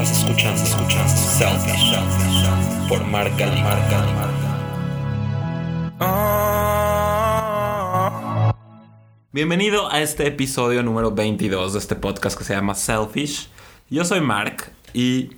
Estás escuchando, escuchando Selfish por Marca Marca Bienvenido a este episodio número 22 de este podcast que se llama Selfish. Yo soy Mark y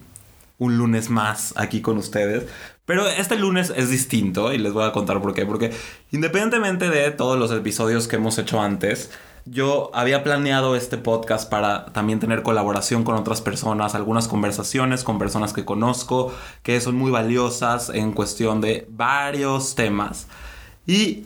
un lunes más aquí con ustedes. Pero este lunes es distinto y les voy a contar por qué. Porque independientemente de todos los episodios que hemos hecho antes, yo había planeado este podcast para también tener colaboración con otras personas, algunas conversaciones con personas que conozco, que son muy valiosas en cuestión de varios temas. Y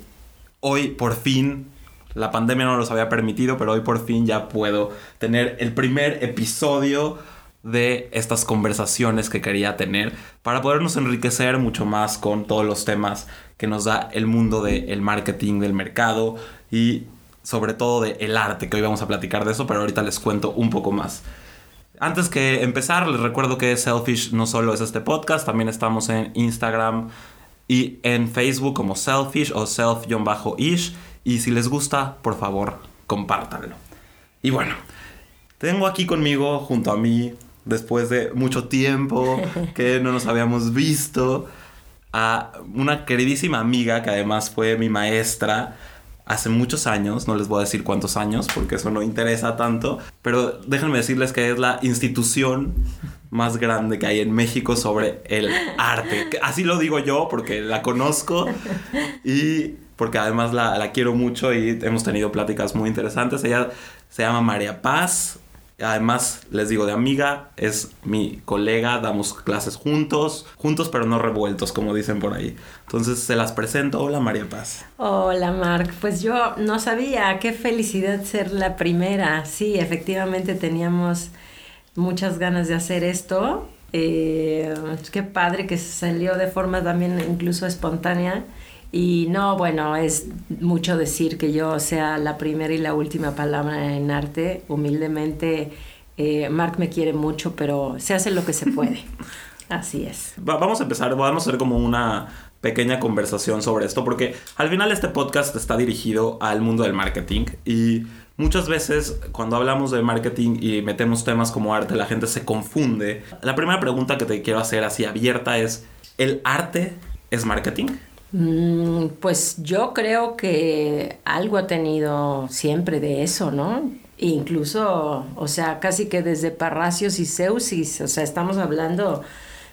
hoy por fin, la pandemia no los había permitido, pero hoy por fin ya puedo tener el primer episodio de estas conversaciones que quería tener para podernos enriquecer mucho más con todos los temas que nos da el mundo del marketing, del mercado y sobre todo de el arte, que hoy vamos a platicar de eso, pero ahorita les cuento un poco más. Antes que empezar, les recuerdo que Selfish no solo es este podcast, también estamos en Instagram y en Facebook como Selfish o Self-ish. Y si les gusta, por favor, compártanlo. Y bueno, tengo aquí conmigo, junto a mí, después de mucho tiempo que no nos habíamos visto, a una queridísima amiga que además fue mi maestra hace muchos años, no les voy a decir cuántos años porque eso no interesa tanto, pero déjenme decirles que es la institución más grande que hay en México sobre el arte. Así lo digo yo porque la conozco y porque además la, la quiero mucho y hemos tenido pláticas muy interesantes. Ella se llama María Paz, Además, les digo de amiga, es mi colega, damos clases juntos, juntos pero no revueltos, como dicen por ahí. Entonces se las presento. Hola María Paz. Hola Marc, pues yo no sabía, qué felicidad ser la primera. Sí, efectivamente teníamos muchas ganas de hacer esto. Eh, qué padre que salió de forma también incluso espontánea. Y no, bueno, es mucho decir que yo sea la primera y la última palabra en arte. Humildemente, eh, Mark me quiere mucho, pero se hace lo que se puede. Así es. vamos a empezar, vamos a hacer como una pequeña conversación sobre esto, porque al final este podcast está dirigido al mundo del marketing y muchas veces cuando hablamos de marketing y metemos temas como arte, la gente se confunde. La primera pregunta que te quiero hacer así abierta es, ¿el arte es marketing? Mm, pues yo creo que algo ha tenido siempre de eso, ¿no? Incluso, o sea, casi que desde Parracios y Zeusis, o sea, estamos hablando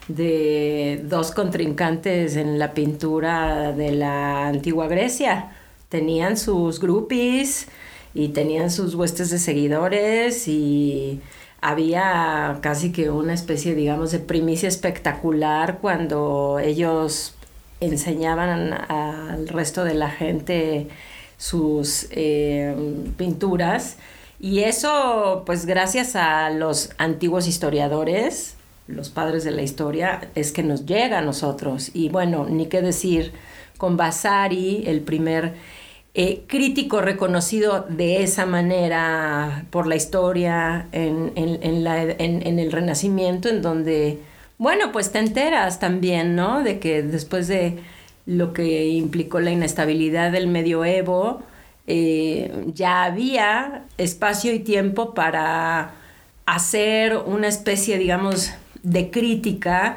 de dos contrincantes en la pintura de la antigua Grecia. Tenían sus groupies y tenían sus huestes de seguidores y había casi que una especie, digamos, de primicia espectacular cuando ellos enseñaban al resto de la gente sus eh, pinturas. Y eso, pues gracias a los antiguos historiadores, los padres de la historia, es que nos llega a nosotros. Y bueno, ni qué decir con Vasari, el primer eh, crítico reconocido de esa manera por la historia en, en el Renacimiento, en donde bueno, pues te enteras también, ¿no? De que después de lo que implicó la inestabilidad del medioevo, eh, ya había espacio y tiempo para hacer una especie, digamos, de crítica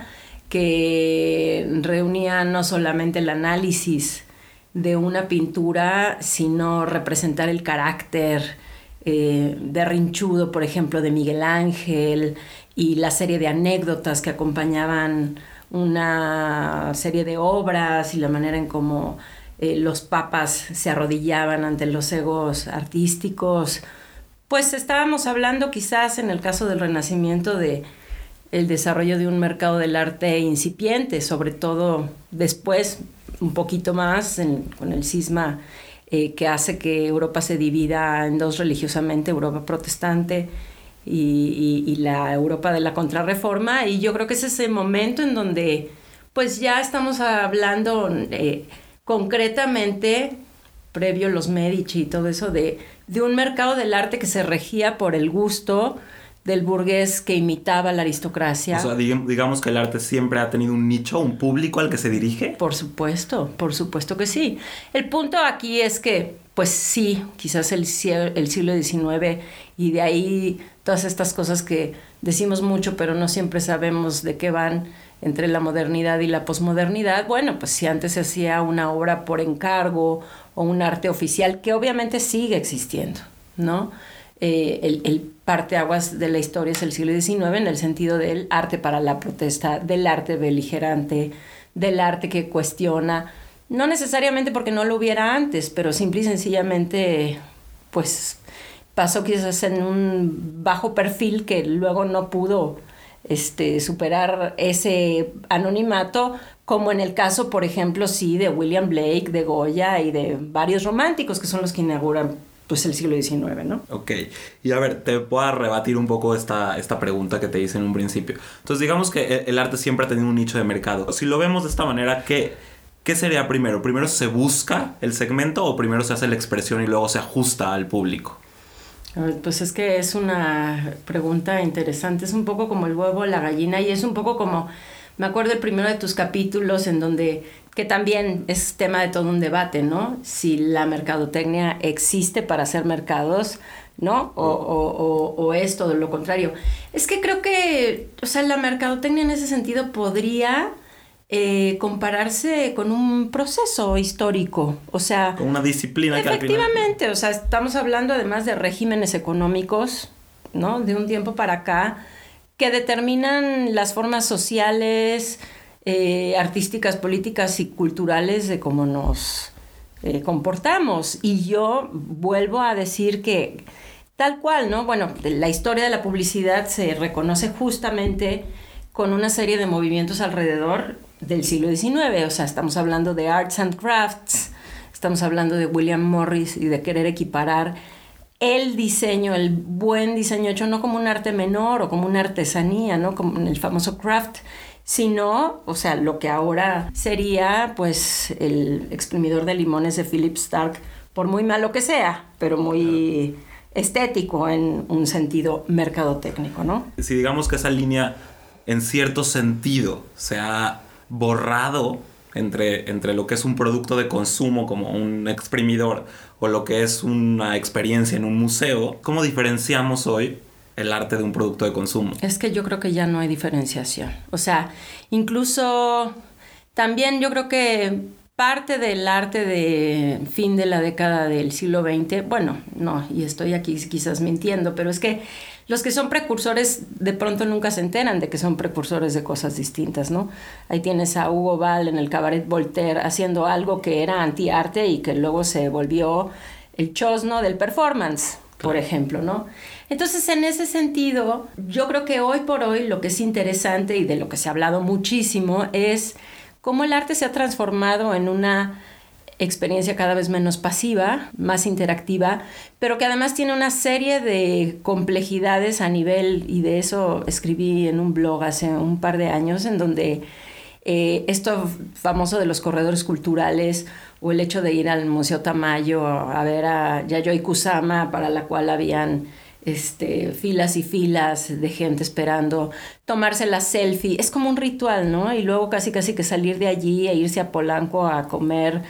que reunía no solamente el análisis de una pintura, sino representar el carácter eh, berrinchudo, por ejemplo, de Miguel Ángel, y la serie de anécdotas que acompañaban una serie de obras y la manera en cómo eh, los papas se arrodillaban ante los egos artísticos. Pues estábamos hablando quizás en el caso del Renacimiento de el desarrollo de un mercado del arte incipiente, sobre todo después, un poquito más, con el cisma eh, que hace que Europa se divida en dos religiosamente, Europa protestante y, la Europa de la contrarreforma. Y yo creo que es ese momento en donde pues ya estamos hablando eh, concretamente, previo los Medici y todo eso, de, de un mercado del arte que se regía por el gusto del burgués que imitaba la aristocracia. O sea, digamos que el arte siempre ha tenido un nicho, un público al que se dirige. Por supuesto, por supuesto que sí. El punto aquí es que, pues sí, quizás el, el siglo XIX y de ahí todas estas cosas que decimos mucho, pero no siempre sabemos de qué van entre la modernidad y la posmodernidad. Bueno, pues si antes se hacía una obra por encargo o un arte oficial, que obviamente sigue existiendo, ¿no? Eh, el, el parteaguas de la historia es el siglo XIX en el sentido del arte para la protesta, del arte beligerante, del arte que cuestiona, no necesariamente porque no lo hubiera antes, pero simple y sencillamente, pues pasó quizás en un bajo perfil que luego no pudo este, superar ese anonimato, como en el caso, por ejemplo, sí, de William Blake, de Goya y de varios románticos que son los que inauguran pues el siglo XIX, ¿no? Ok, y a ver, te puedo rebatir un poco esta, esta pregunta que te hice en un principio. Entonces, digamos que el arte siempre ha tenido un nicho de mercado. Si lo vemos de esta manera, ¿qué, ¿qué sería primero? ¿Primero se busca el segmento o primero se hace la expresión y luego se ajusta al público? Pues es que es una pregunta interesante, es un poco como el huevo, la gallina, y es un poco como, me acuerdo el primero de tus capítulos en donde que también es tema de todo un debate, ¿no? Si la mercadotecnia existe para hacer mercados, ¿no? O, o, o, es todo lo contrario. Es que creo que, o sea, la mercadotecnia en ese sentido podría eh, compararse con un proceso histórico, o sea... Con una disciplina que Efectivamente, o sea, estamos hablando además de regímenes económicos, ¿no? De un tiempo para acá, que determinan las formas sociales, eh, artísticas, políticas y culturales de cómo nos eh, comportamos. Y yo vuelvo a decir que tal cual, ¿no? Bueno, la historia de la publicidad se reconoce justamente con una serie de movimientos alrededor del siglo XIX. O sea, estamos hablando de arts and crafts, estamos hablando de William Morris y de querer equiparar el diseño, el buen diseño hecho no como un arte menor o como una artesanía, ¿no? Como el famoso craft, sino, o sea, lo que ahora sería pues el exprimidor de limones de Philip Stark, por muy malo que sea, pero muy estético en un sentido mercadotécnico, ¿no? Si digamos que esa línea en cierto sentido se ha borrado entre, entre lo que es un producto de consumo como un exprimidor o lo que es una experiencia en un museo, ¿cómo diferenciamos hoy el arte de un producto de consumo. Es que yo creo que ya no hay diferenciación. O sea, incluso también yo creo que parte del arte de fin de la década del siglo XX, bueno, no, y estoy aquí quizás mintiendo, pero es que los que son precursores de pronto nunca se enteran de que son precursores de cosas distintas, ¿no? Ahí tienes a Hugo Ball en el Cabaret Voltaire haciendo algo que era antiarte y que luego se volvió el chosno del performance, por ejemplo, ¿no? Entonces, en ese sentido, yo creo que hoy por hoy lo que es interesante y de lo que se ha hablado muchísimo es cómo el arte se ha transformado en una experiencia cada vez menos pasiva, más interactiva, pero que además tiene una serie de complejidades a nivel, y de eso escribí en un blog hace un par de años, en donde eh, esto famoso de los corredores culturales o el hecho de ir al Museo Tamayo a ver a Yayoi Kusama, para la cual habían este, filas y filas de gente esperando, tomarse la selfie, es como un ritual, ¿no? Y luego casi casi que salir de allí e irse a Polanco a comer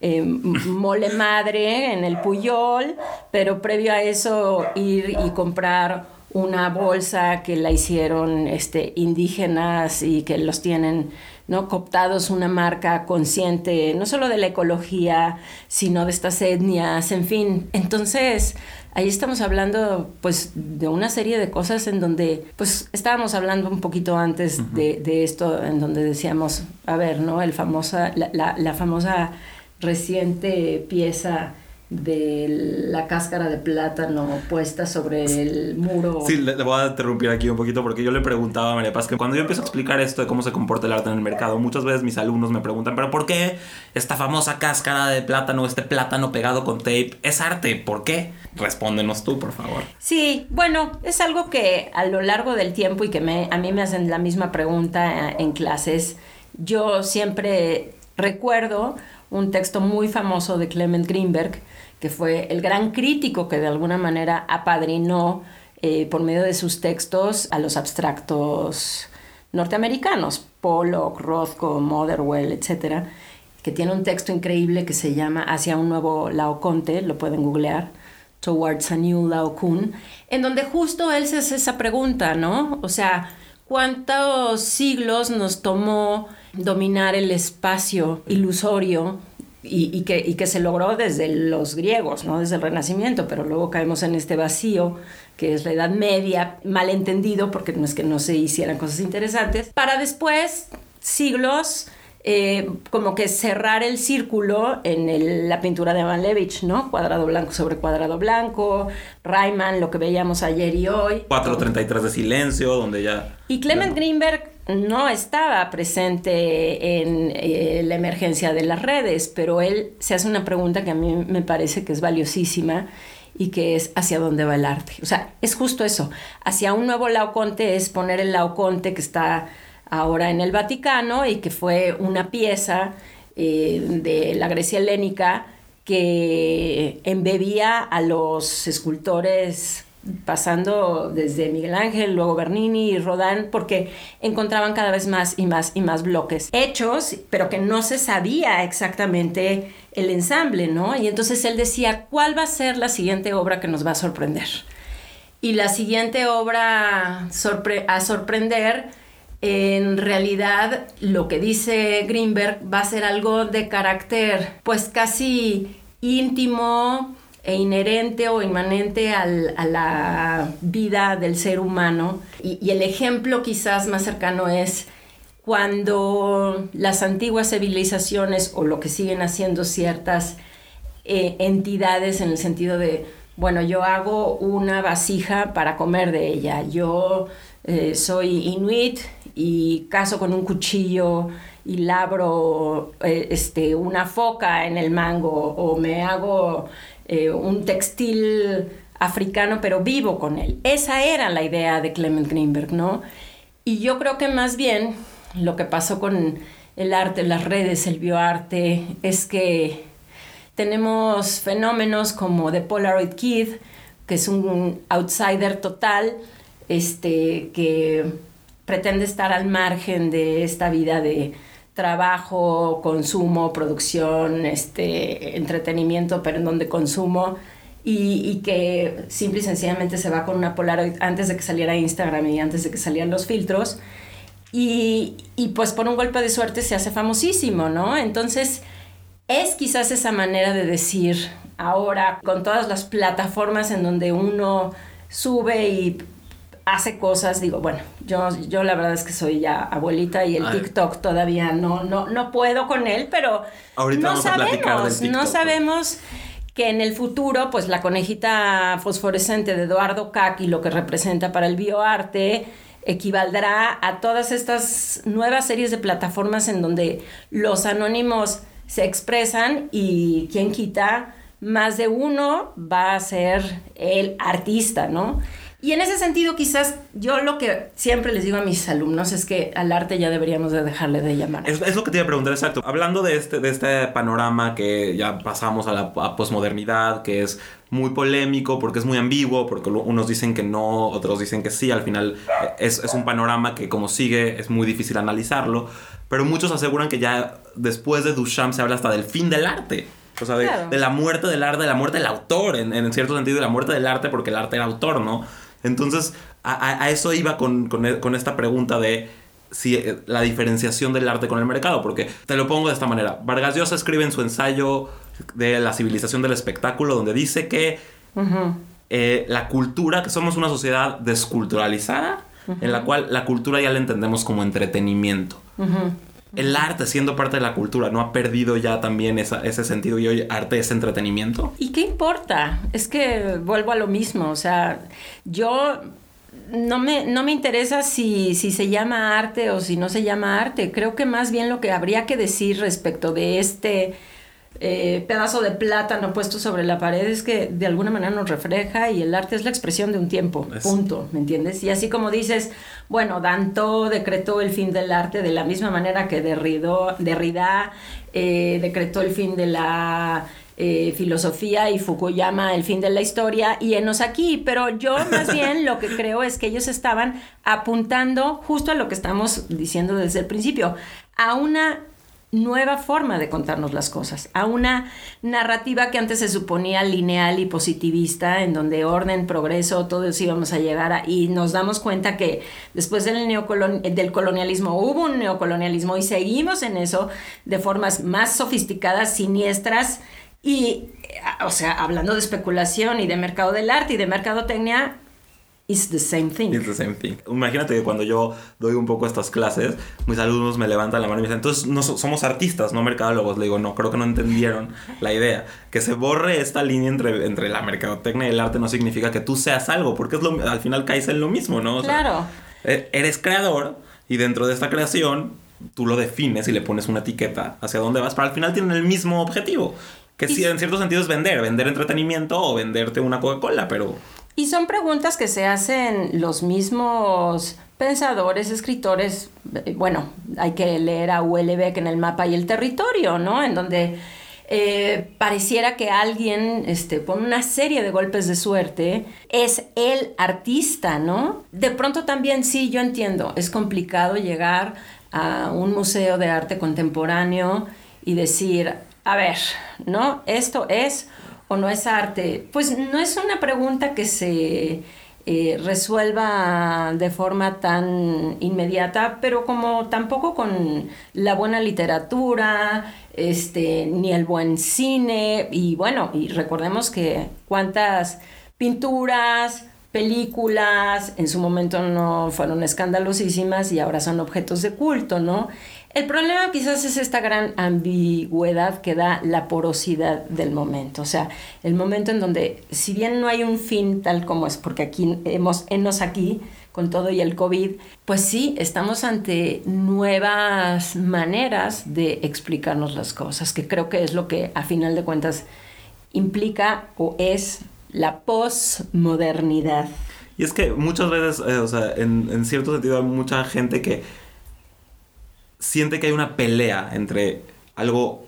eh, mole madre en el Puyol, pero previo a eso ir y comprar una bolsa que la hicieron este, indígenas y que los tienen ¿no? cooptados una marca consciente no solo de la ecología, sino de estas etnias, en fin. Entonces, ahí estamos hablando pues de una serie de cosas en donde pues estábamos hablando un poquito antes de, de, esto en donde decíamos a ver no el famosa la, la, la famosa reciente pieza de la cáscara de plátano puesta sobre el muro. Sí, le, voy a interrumpir aquí un poquito porque yo le preguntaba a María Paz que cuando yo empiezo a explicar esto de cómo se comporta el arte en el mercado, muchas veces mis alumnos me preguntan, pero ¿por qué esta famosa cáscara de plátano, este plátano pegado con tape, es arte? ¿Por qué? Respóndenos tú, por favor. Sí, bueno, es algo que a lo largo del tiempo y que me, a mí me hacen la misma pregunta en clases, yo siempre recuerdo un texto muy famoso de Clement Greenberg, que fue el gran crítico que de alguna manera apadrinó eh, por medio de sus textos a los abstractos norteamericanos, Pollock, Rothko, Motherwell, etcétera, que tiene un texto increíble que se llama Hacia un nuevo Laoconte, lo pueden googlear, Towards a New Laocoon, en donde justo él se hace esa pregunta, ¿no? O sea, ¿cuántos siglos nos tomó dominar el espacio ilusorio y, que, que, se logró desde los griegos, ¿no? desde el Renacimiento, pero luego caemos en este vacío que es la Edad Media, malentendido porque no es que no se hicieran cosas interesantes, para después, siglos, eh, como que cerrar el círculo en la pintura de Van Levich, ¿no? Cuadrado blanco sobre cuadrado blanco, Rayman, lo que veíamos ayer y hoy. 4.33 de silencio, donde ya... Y Clement Greenberg no estaba presente en eh, la emergencia de las redes, pero él se hace una pregunta que a mí me parece que es valiosísima y que es hacia dónde va el arte. O sea, es justo eso. Hacia un nuevo Laoconte es poner el Laoconte que está ahora en el Vaticano y que fue una pieza eh, de la Grecia helénica que embebía a los escultores pasando desde Miguel Ángel, luego Bernini y Rodin, porque encontraban cada vez más y más y más bloques hechos, pero que no se sabía exactamente el ensamble, ¿no? Y entonces él decía, ¿cuál va a ser la siguiente obra que nos va a sorprender? Y la siguiente obra a sorprender, en realidad lo que dice Greenberg va a ser algo de carácter pues casi íntimo, e inherente o inmanente a la vida del ser humano. Y, el ejemplo quizás más cercano es cuando las antiguas civilizaciones o lo que siguen haciendo ciertas eh, entidades en el sentido de, bueno, yo hago una vasija para comer de ella, yo eh, soy inuit y caso con un cuchillo y labro eh, este, una foca en el mango o me hago eh, un textil africano, pero vivo con él. Esa era la idea de Clement Greenberg, ¿no? Y yo creo que más bien lo que pasó con el arte, las redes, el bioarte, es que tenemos fenómenos como The Polaroid Kid, que es un outsider total, este, que pretende estar al margen de esta vida de trabajo, consumo, producción, este, entretenimiento, pero en donde consumo. Y, que simple y sencillamente se va con una Polaroid antes de que saliera Instagram y antes de que salieran los filtros. Y, y pues por un golpe de suerte se hace famosísimo, ¿no? Entonces es quizás esa manera de decir ahora con todas las plataformas en donde uno sube y hace cosas, digo, bueno, yo, yo la verdad es que soy ya abuelita y el TikTok todavía no, no, no puedo con él, pero no sabemos, no sabemos que en el futuro, pues la conejita fosforescente de Eduardo y lo que representa para el bioarte, equivaldrá a todas estas nuevas series de plataformas en donde los anónimos se expresan y quien quita, más de uno va a ser el artista, ¿no? Y en ese sentido, quizás yo lo que siempre les digo a mis alumnos es que al arte ya deberíamos de dejarle de llamar. Es, lo que te iba a preguntar, exacto. Hablando de este, de este panorama que ya pasamos a la posmodernidad, que es muy polémico porque es muy ambiguo, porque unos dicen que no, otros dicen que sí, al final eh, es, es un panorama que como sigue es muy difícil analizarlo, pero muchos aseguran que ya después de Duchamp se habla hasta del fin del arte. O sea, de, la muerte del arte, de la muerte del autor, en, en cierto sentido, de la muerte del arte porque el arte era autor, ¿no? Entonces, a, eso iba con, con, esta pregunta de si eh, la diferenciación del arte con el mercado, porque te lo pongo de esta manera. Vargas Llosa escribe en su ensayo de la civilización del espectáculo, donde dice que eh, la cultura, que somos una sociedad desculturalizada, en la cual la cultura ya la entendemos como entretenimiento el arte siendo parte de la cultura no ha perdido ya también ese sentido y hoy arte es entretenimiento. ¿Y qué importa? Es que vuelvo a lo mismo, o sea, yo no me, no me interesa si, si se llama arte o si no se llama arte, creo que más bien lo que habría que decir respecto de este eh, pedazo de plátano puesto sobre la pared es que de alguna manera nos refleja y el arte es la expresión de un tiempo, punto, ¿me entiendes? Y así como dices, bueno, Danto decretó el fin del arte de la misma manera que Derrida, Derrida eh, decretó el fin de la eh, filosofía y Fukuyama, el fin de la historia, y enos aquí. Pero yo más bien lo que creo es que ellos estaban apuntando justo a lo que estamos diciendo desde el principio, a una nueva forma de contarnos las cosas, a una narrativa que antes se suponía lineal y positivista, en donde orden, progreso, todos íbamos a llegar a, y nos damos cuenta que después del, del colonialismo hubo un neocolonialismo y seguimos en eso de formas más sofisticadas, siniestras, y, o sea, hablando de especulación y de mercado del arte y de mercadotecnia, It's the same thing. It's the same thing. Imagínate que cuando yo doy un poco estas clases, mis alumnos me levantan la mano y me dicen, entonces no somos artistas, no mercadólogos. Le digo, no, creo que no entendieron la idea. Que se borre esta línea entre, entre la mercadotecnia y el arte no significa que tú seas algo, porque es lo, al final caes en lo mismo, ¿no? claro. E, eres creador y dentro de esta creación tú lo defines y le pones una etiqueta hacia dónde vas, pero al final tienen el mismo objetivo. Que sí, en cierto sentido es vender, vender entretenimiento o venderte una Coca-Cola, pero... Y son preguntas que se hacen los mismos pensadores, escritores. Eh, bueno, hay que leer a Huelebeck en el mapa y el territorio, ¿no? En donde eh, pareciera que alguien, este, por una serie de golpes de suerte, es el artista, ¿no? De pronto también sí, yo entiendo, es complicado llegar a un museo de arte contemporáneo y decir, a ver, ¿no? Esto es o no es arte? Pues no es una pregunta que se eh, resuelva de forma tan inmediata, pero como tampoco con la buena literatura, este, ni el buen cine, y bueno, y recordemos que cuántas pinturas, películas en su momento no fueron escandalosísimas y ahora son objetos de culto, ¿no? El problema quizás es esta gran ambigüedad que da la porosidad del momento, o sea, el momento en donde, si bien no hay un fin tal como es, porque aquí hemos, enos aquí con todo y el COVID, pues sí, estamos ante nuevas maneras de explicarnos las cosas, que creo que es lo que a final de cuentas implica o es la posmodernidad. Y es que muchas veces, eh, o sea, en, en cierto sentido hay mucha gente que siente que hay una pelea entre algo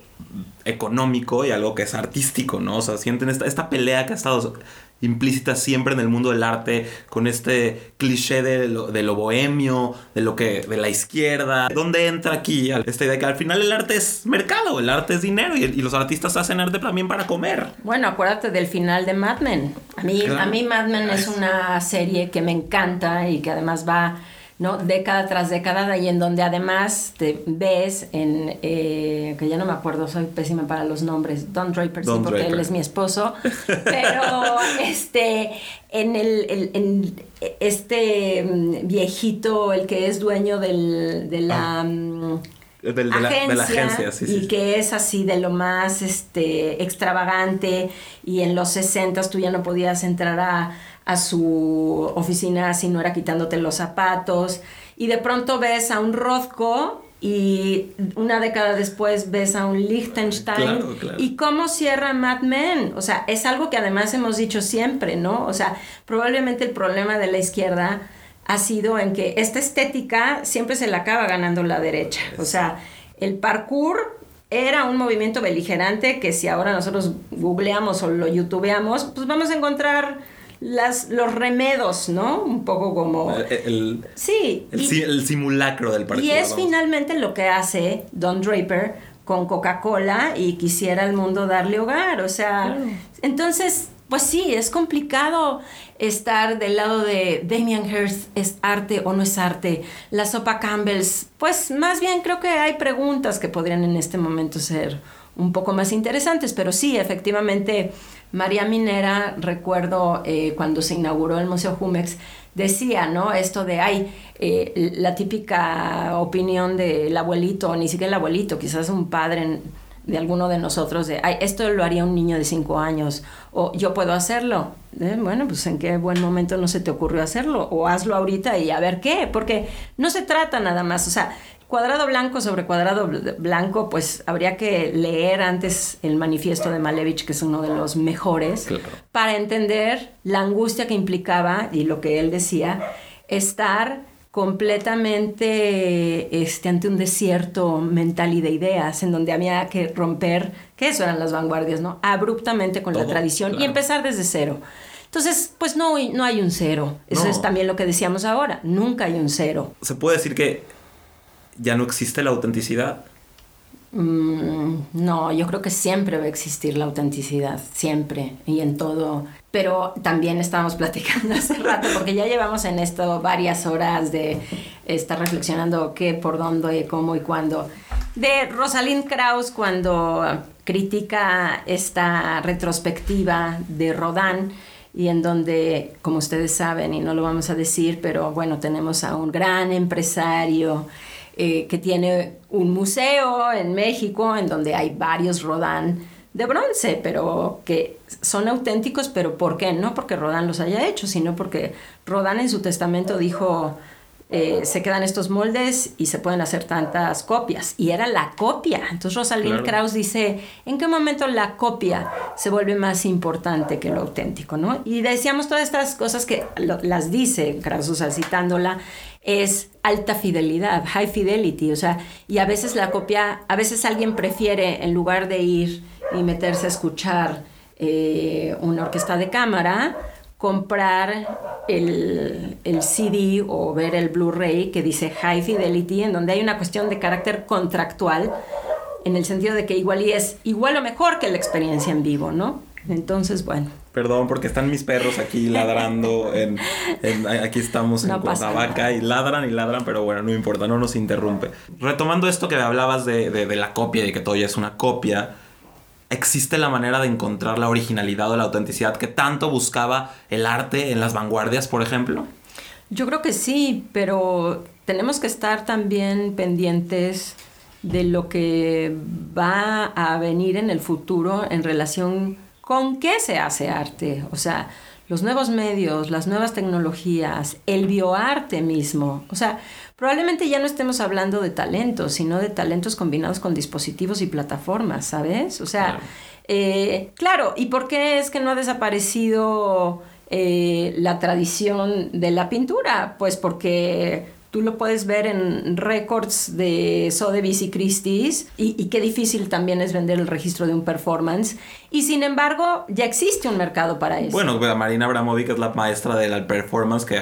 económico y algo que es artístico, ¿no? O sea, sienten esta, esta pelea que ha estado implícita siempre en el mundo del arte, con este cliché de lo, de lo bohemio, de lo que, de la izquierda. ¿Dónde entra aquí esta idea que al final el arte es mercado, el arte es dinero y, los artistas hacen arte también para comer? Bueno, acuérdate del final de Mad Men. A mí, a mí Mad Men es una serie que me encanta y que además va ¿no? Década tras década, y en donde además te ves en, eh, que ya no me acuerdo, soy pésima para los nombres, Don Draper, sí, porque él es mi esposo, pero este, en el, en este mm, viejito, el que es dueño del, de la... Ah. Mm, de, la, agencia, y que es así de lo más este, extravagante y en los 60 tú ya no podías entrar a, a su oficina si no era quitándote los zapatos. Y de pronto ves a un Rothko y una década después ves a un Liechtenstein. ¿Y cómo cierra Mad Men? O sea, es algo que además hemos dicho siempre, ¿no? O sea, probablemente el problema de la izquierda ha sido en que esta estética siempre se la acaba ganando la derecha. O sea, el parkour era un movimiento beligerante que si ahora nosotros googleamos o lo youtubeamos, pues vamos a encontrar las, los remedos, ¿no? Un poco como... Eh, el, sí. El, simulacro del partido. Y es finalmente lo que hace Don Draper con Coca-Cola y quisiera el mundo darle hogar. O sea, entonces, pues sí, es complicado estar del lado de Damien Hirst, ¿es arte o no es arte? La sopa Campbell's, pues más bien creo que hay preguntas que podrían en este momento ser un poco más interesantes, pero sí, efectivamente María Minera, recuerdo eh, cuando se inauguró el Museo Jumex, decía, ¿no? Esto de, ay, eh, la típica opinión del abuelito, ni siquiera el abuelito, quizás un padre de alguno de nosotros, de, ay, esto lo haría un niño de cinco años, o yo puedo hacerlo. Eh, bueno, pues en qué buen momento no se te ocurrió hacerlo, o hazlo ahorita y a ver qué, porque no se trata nada más, o sea, cuadrado blanco sobre cuadrado blanco, pues habría que leer antes el manifiesto de Malevich, que es uno de los mejores, para entender la angustia que implicaba y lo que él decía, estar completamente este, ante un desierto mental y de ideas, en donde había que romper, que eso eran las vanguardias, ¿no? Abruptamente con la tradición y empezar desde cero. Entonces, pues no, no hay un cero. Eso es también lo que decíamos ahora. Nunca hay un cero. ¿Se puede decir que ya no existe la autenticidad? Mm, no, yo creo que siempre va a existir la autenticidad, siempre y en todo. Pero también estábamos platicando hace rato, porque ya llevamos en esto varias horas de estar reflexionando qué, por dónde, cómo y cuándo. De Rosalind Krauss cuando critica esta retrospectiva de Rodin y en donde, como ustedes saben, y no lo vamos a decir, pero bueno, tenemos a un gran empresario eh, que tiene un museo en México en donde hay varios Rodin de bronce, pero que son auténticos, pero ¿por qué? No porque Rodin los haya hecho, sino porque Rodin en su testamento dijo, eh, se quedan estos moldes y se pueden hacer tantas copias. Y era la copia. Entonces Rosalind Krauss dice, ¿en qué momento la copia se vuelve más importante que lo auténtico? ¿no? Y decíamos todas estas cosas que las dice Krauss, o sea, citándola, es alta fidelidad, high fidelity, o sea, y a veces la copia, a veces alguien prefiere, en lugar de ir y meterse a escuchar eh, una orquesta de cámara, comprar el, el, CD o ver el Blu-ray que dice High Fidelity, en donde hay una cuestión de carácter contractual, en el sentido de que igual y es igual o mejor que la experiencia en vivo, ¿no? Entonces, bueno. Perdón, porque están mis perros aquí ladrando. En, aquí estamos en vaca y ladran y ladran, pero bueno, no importa, no nos interrumpe. Retomando esto que hablabas de, de, la copia y que todo ya es una copia, ¿existe la manera de encontrar la originalidad o la autenticidad que tanto buscaba el arte en las vanguardias, por ejemplo? Yo creo que sí, pero tenemos que estar también pendientes de lo que va a venir en el futuro en relación ¿Con qué se hace arte? O sea, los nuevos medios, las nuevas tecnologías, el bioarte mismo. O sea, probablemente ya no estemos hablando de talentos, sino de talentos combinados con dispositivos y plataformas, ¿sabes? O sea, claro, eh, ¿y por qué es que no ha desaparecido eh, la tradición de la pintura? Pues porque Tú lo puedes ver en récords de Sotheby's y Christie's y, qué difícil también es vender el registro de un performance. Y sin embargo, ya existe un mercado para eso. Bueno, Marina Abramovic es la maestra de la performance que,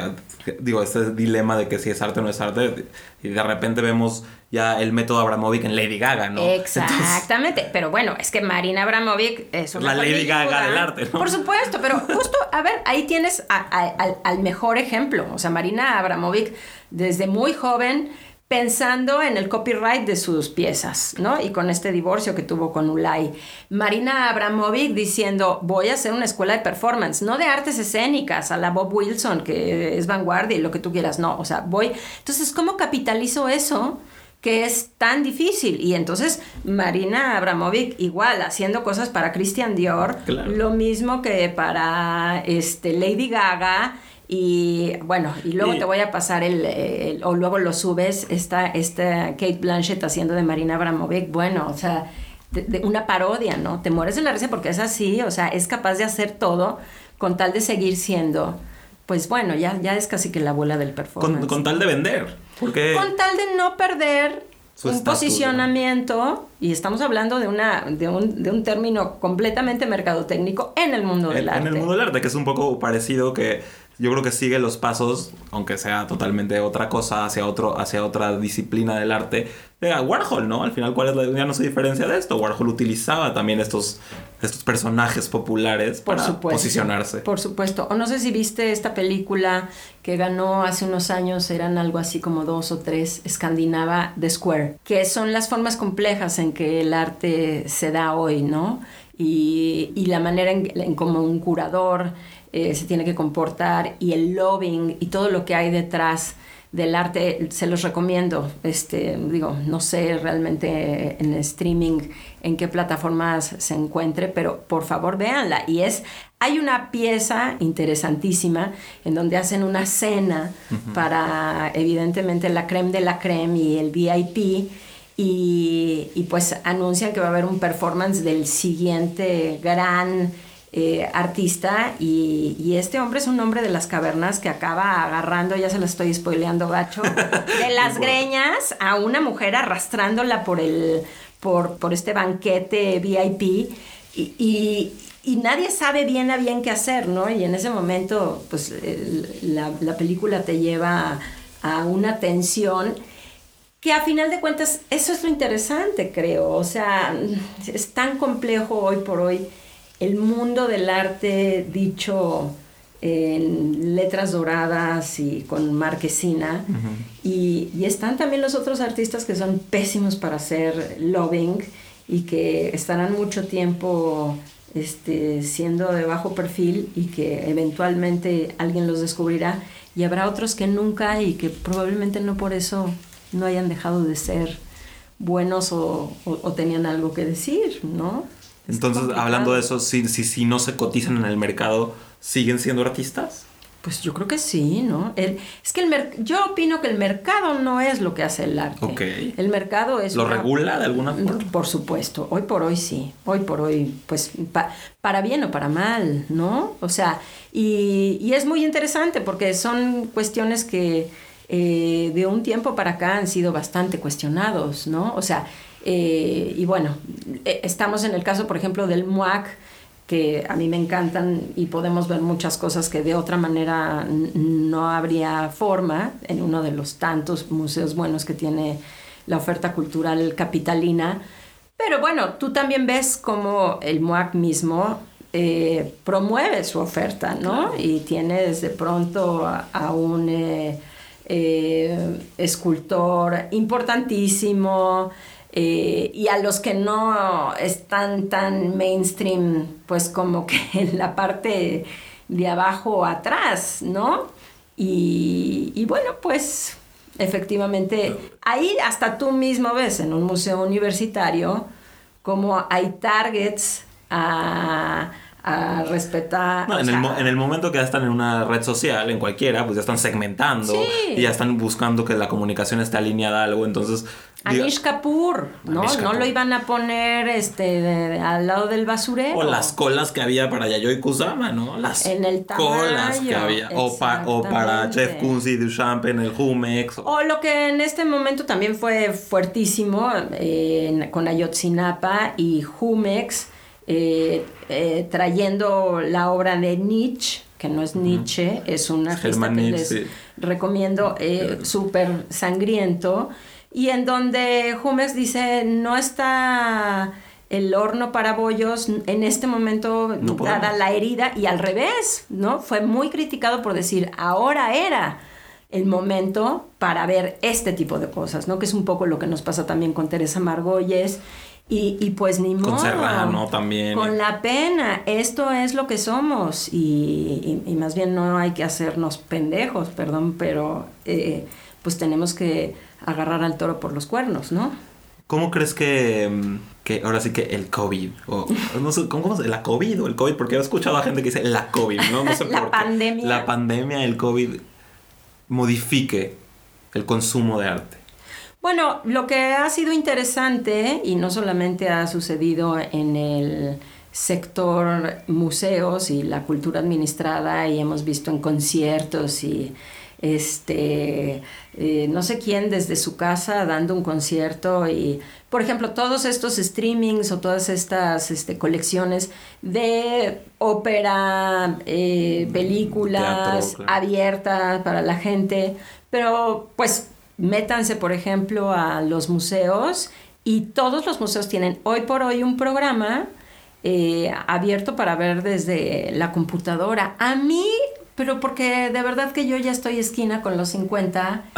digo, este dilema de que si es arte o no es arte. Y de repente vemos ya el método Abramovic en Lady Gaga, ¿no? Exactamente, pero bueno, es que Marina Abramovic es una La Lady Gaga del arte, ¿no? Por supuesto, pero justo, a ver, ahí tienes al, mejor ejemplo. O sea, Marina Abramovic, desde muy joven, pensando en el copyright de sus piezas, ¿no? Y con este divorcio que tuvo con Ulay. Marina Abramovic diciendo, voy a hacer una escuela de performance, no de artes escénicas, a la Bob Wilson, que es vanguardia y lo que tú quieras, no, o sea, voy... Entonces, ¿cómo capitalizo eso? que es tan difícil. Y entonces Marina Abramovic igual haciendo cosas para Christian Dior, lo mismo que para este, Lady Gaga. Y bueno, y luego te voy a pasar el, o luego lo subes, esta, esta Kate Blanchett haciendo de Marina Abramovic, bueno, o sea, de, una parodia, ¿no? Te mueres de la risa porque es así, o sea, es capaz de hacer todo con tal de seguir siendo, pues bueno, ya, ya es casi que la abuela del performance. con tal de vender. Con tal de no perder un posicionamiento, y estamos hablando de, una, de, un, de un término completamente mercadotécnico en el mundo del arte. En el mundo del arte, que es un poco parecido que yo creo que sigue los pasos, aunque sea totalmente otra cosa, hacia, otro, hacia otra disciplina del arte, de Warhol, ¿no? Al final, ¿cuál es la ya no se diferencia de esto? Warhol utilizaba también estos, estos personajes populares para posicionarse. Por supuesto. O no sé si viste esta película que ganó hace unos años, eran algo así como dos o tres, escandinava The Square, que son las formas complejas en que el arte se da hoy, ¿no? Y, y la manera en, en como un curador eh, se tiene que comportar y el lobbying y todo lo que hay detrás del arte se los recomiendo. Este, digo, no sé realmente en streaming en qué plataformas se encuentre, pero por favor véanla. Y es, hay una pieza interesantísima en donde hacen una cena para evidentemente la creme de la creme y el VIP. Y, y pues anuncian que va a haber un performance del siguiente gran eh, artista y, y, este hombre es un hombre de las cavernas que acaba agarrando, ya se la estoy spoileando gacho, de las greñas a una mujer arrastrándola por el por, por este banquete VIP y, y, y, nadie sabe bien a bien qué hacer, ¿no? Y en ese momento, pues la, la película te lleva a, a una tensión que a final de cuentas eso es lo interesante, creo. O sea, es tan complejo hoy por hoy el mundo del arte dicho en letras doradas y con marquesina. y, y, están también los otros artistas que son pésimos para hacer loving y que estarán mucho tiempo este, siendo de bajo perfil y que eventualmente alguien los descubrirá. Y habrá otros que nunca y que probablemente no por eso no hayan dejado de ser buenos o, o, o tenían algo que decir, ¿no? Entonces, hablando de eso, si, si, si, no se cotizan en el mercado, ¿siguen siendo artistas? Pues yo creo que sí, ¿no? El, es que el yo opino que el mercado no es lo que hace el arte. Ok. El mercado es... ¿Lo una, regula de alguna forma? Por supuesto. Hoy por hoy sí. Hoy por hoy, pues, pa, para bien o para mal, ¿no? O sea, y, y es muy interesante porque son cuestiones que eh, de un tiempo para acá han sido bastante cuestionados, ¿no? O sea, eh, y bueno, eh, estamos en el caso, por ejemplo, del MUAC, que a mí me encantan y podemos ver muchas cosas que de otra manera no habría forma en uno de los tantos museos buenos que tiene la oferta cultural capitalina. Pero bueno, tú también ves cómo el MUAC mismo eh, promueve su oferta, ¿no? Claro. Y tienes de pronto a, a un eh, eh, escultor importantísimo, eh, y a los que no están tan mainstream, pues como que en la parte de abajo atrás, ¿no? Y, y bueno, pues efectivamente, ahí hasta tú mismo ves en un museo universitario como hay targets a, a respetar. No, en, sea, el, en, el, momento que ya están en una red social, en cualquiera, pues ya están segmentando sí. y ya están buscando que la comunicación esté alineada a algo. Entonces. Anish Kapoor, ¿no? Anish Kapoor. No lo iban a poner este, de, de, al lado del basurero. O las colas que había para Yayoi Kusama, ¿no? Las en el tamaño, colas que había. O, pa, o, para Jeff Koons y Duchamp en el Jumex. O... o... lo que en este momento también fue fuertísimo eh, con Ayotzinapa y Jumex eh, eh, trayendo la obra de Nietzsche, que no es Nietzsche, uh -huh. es un artista que les sí. recomiendo, eh, súper sangriento, y en donde Jumex dice, no está el horno para bollos en este momento no dada la herida y al revés, ¿no? Fue muy criticado por decir, ahora era el momento para ver este tipo de cosas, ¿no? Que es un poco lo que nos pasa también con Teresa Margolles y, y, pues ni modo. Con Serrano también. Con la pena. Esto es lo que somos. Y, y, y más bien no hay que hacernos pendejos, perdón, pero eh, pues tenemos que agarrar al toro por los cuernos, ¿no? ¿Cómo crees que, que ahora sí que el COVID, o no sé, ¿cómo, cómo la COVID o el COVID? Porque he escuchado a gente que dice la COVID, ¿no? no sé la por pandemia. Qué. La pandemia, el COVID, modifique el consumo de arte. Bueno, lo que ha sido interesante, y no solamente ha sucedido en el sector museos y la cultura administrada, y hemos visto en conciertos y este eh, no sé quién desde su casa dando un concierto y por ejemplo todos estos streamings o todas estas este, colecciones de ópera eh, películas Teatro, claro. abiertas para la gente pero pues métanse por ejemplo a los museos y todos los museos tienen hoy por hoy un programa eh, abierto para ver desde la computadora a mí pero porque de verdad que yo ya estoy esquina con los 50.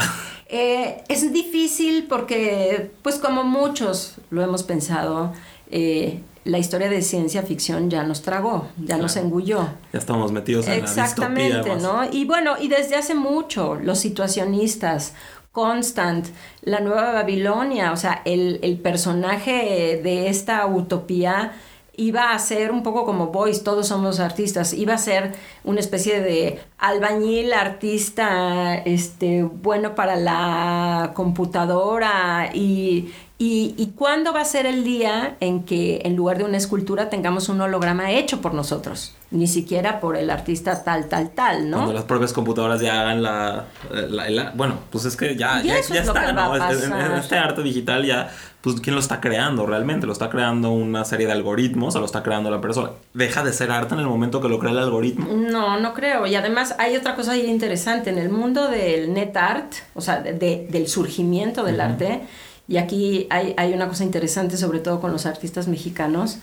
Eh, es difícil porque, pues como muchos lo hemos pensado, eh, la historia de ciencia ficción ya nos tragó, ya claro. nos engulló. Ya estamos metidos en Exactamente, la distopía, ¿no? Y bueno, y desde hace mucho, los situacionistas, Constant, la nueva Babilonia, o sea, el, el personaje de esta utopía iba a ser un poco como Boys, todos somos artistas, iba a ser una especie de albañil, artista, este, bueno para la computadora y, y, ¿Y, ¿Y cuándo va a ser el día en que en lugar de una escultura tengamos un holograma hecho por nosotros? Ni siquiera por el artista tal, tal, tal, ¿no? Cuando las propias computadoras ya hagan la... la- la- bueno, pues es que ya, ya, está, ¿no? a Es- en- este arte digital ya, pues ¿quién lo está creando realmente? Lo está creando una serie de algoritmos o lo está creando la persona. Deja de ser arte en el momento que lo crea el algoritmo. No, no creo. Y además hay otra cosa ahí interesante. En el mundo del net art, o sea, de- de- del surgimiento del arte, y aquí hay, hay una cosa interesante, sobre todo con los artistas mexicanos.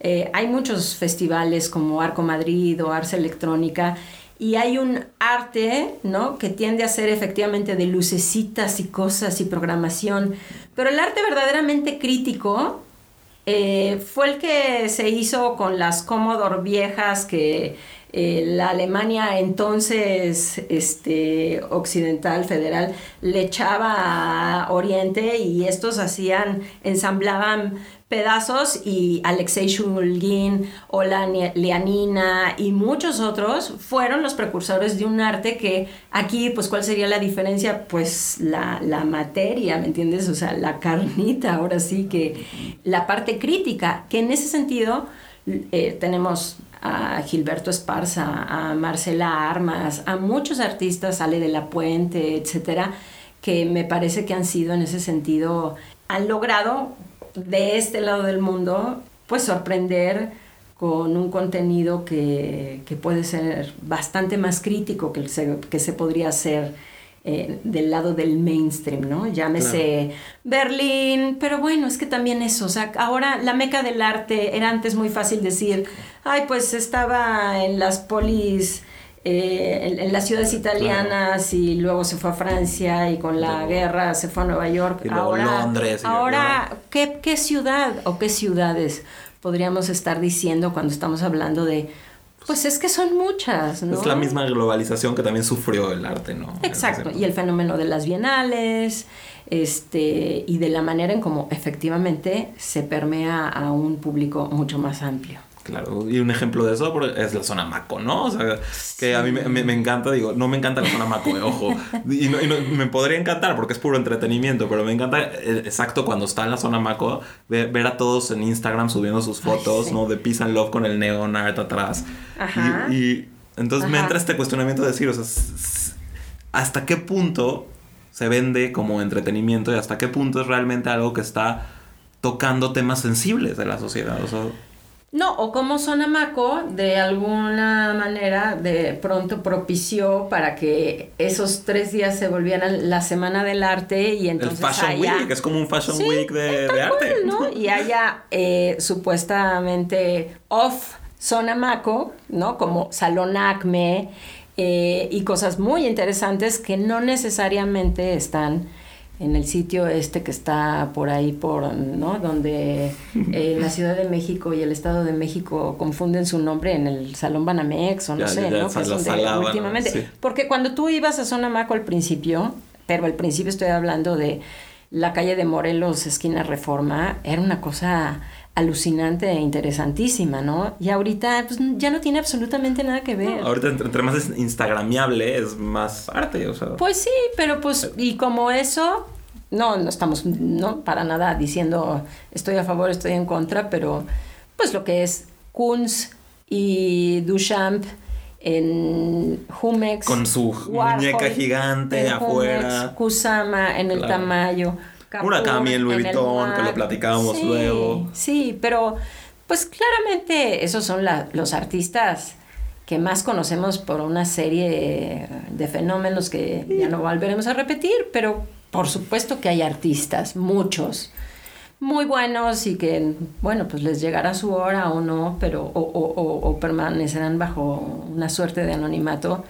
eh, hay muchos festivales como Arco Madrid o Arts Electrónica. Y hay un arte, ¿no? Que tiende a ser efectivamente de lucecitas y cosas y programación. Pero el arte verdaderamente crítico eh, fue el que se hizo con las Commodore viejas que eh, la Alemania entonces este, occidental, federal, le echaba a Oriente y estos hacían, ensamblaban pedazos y Alexei Shulgin, Ola Leanina y muchos otros fueron los precursores de un arte que aquí, pues, ¿cuál sería la diferencia? Pues la, la materia, ¿me entiendes? O sea, la carnita, ahora sí que la parte crítica, que en ese sentido eh, tenemos a Gilberto Esparza, a Marcela Armas, a muchos artistas, Ale de la Puente, etcétera, que me parece que han sido en ese sentido, han logrado de este lado del mundo, pues sorprender con un contenido que, que puede ser bastante más crítico que se, que se podría hacer eh, del lado del mainstream, ¿no? Llámese Berlín, pero bueno, es que también eso, o sea, ahora la meca del arte era antes muy fácil decir, ay, pues estaba en las polis, eh, en, en, las ciudades italianas claro. y luego se fue a Francia y con la guerra se fue a Nueva York. Y luego ahora, Londres. Y ahora ¿qué, ¿qué ciudad o qué ciudades podríamos estar diciendo cuando estamos hablando de pues es que son muchas, ¿no? Es la misma globalización que también sufrió el arte, ¿no? Exacto, y el fenómeno de las bienales, este, y de la manera en cómo efectivamente se permea a un público mucho más amplio. Claro, y un ejemplo de eso es la zona Maco, ¿no? O sea, que a mí me, me, me, encanta, digo, no me encanta la zona Maco, eh, ojo. Y, no, y no, me podría encantar porque es puro entretenimiento, pero me encanta eh, exacto cuando está en la zona Maco ver, ver a todos en Instagram subiendo sus fotos, Ay, sí. ¿no? De Peace and Love con el neon art atrás. Ajá. Y, y entonces Ajá. me entra este cuestionamiento de decir, o sea, ¿hasta qué punto se vende como entretenimiento y hasta qué punto es realmente algo que está tocando temas sensibles de la sociedad? O sea, no, o como Sonamaco de alguna manera de pronto propició para que esos tres días se volvieran la semana del arte y entonces el Fashion haya, Week, es como un Fashion sí, Week de, arte. Cual, ¿no? Y haya eh, supuestamente off Sonamaco, ¿no? Como Salón Acme eh, y cosas muy interesantes que no necesariamente están en el sitio este que está por ahí, por, ¿no? Donde eh, la Ciudad de México y el Estado de México confunden su nombre en el Salón Banamex o no Ya, sé, ya, ¿no? Que es donde sala, bueno, últimamente. sí. Porque cuando tú ibas a Zona Maco al principio, pero al principio estoy hablando de la calle de Morelos, esquina Reforma, era una cosa alucinante e interesantísima, ¿no? Y ahorita pues, ya no tiene absolutamente nada que ver. No, ahorita entre, entre, más es instagramiable es más arte, o sea. Pues sí, pero pues y como eso no no estamos no para nada diciendo estoy a favor, estoy en contra, pero pues lo que es Kunz y Duchamp en Jumex con su Warhol, muñeca gigante afuera, Kusama en el Claro. Tamayo, Kapoor Murakami en Louis Vuitton, que lo MAC. platicábamos Sí, luego. Sí, pero pues claramente esos son la- los artistas que más conocemos por una serie de fenómenos que ya no volveremos a repetir, pero por supuesto que hay artistas, muchos, muy buenos y que, bueno, pues les llegará su hora o no, pero o, o- o- o permanecerán bajo una suerte de anonimato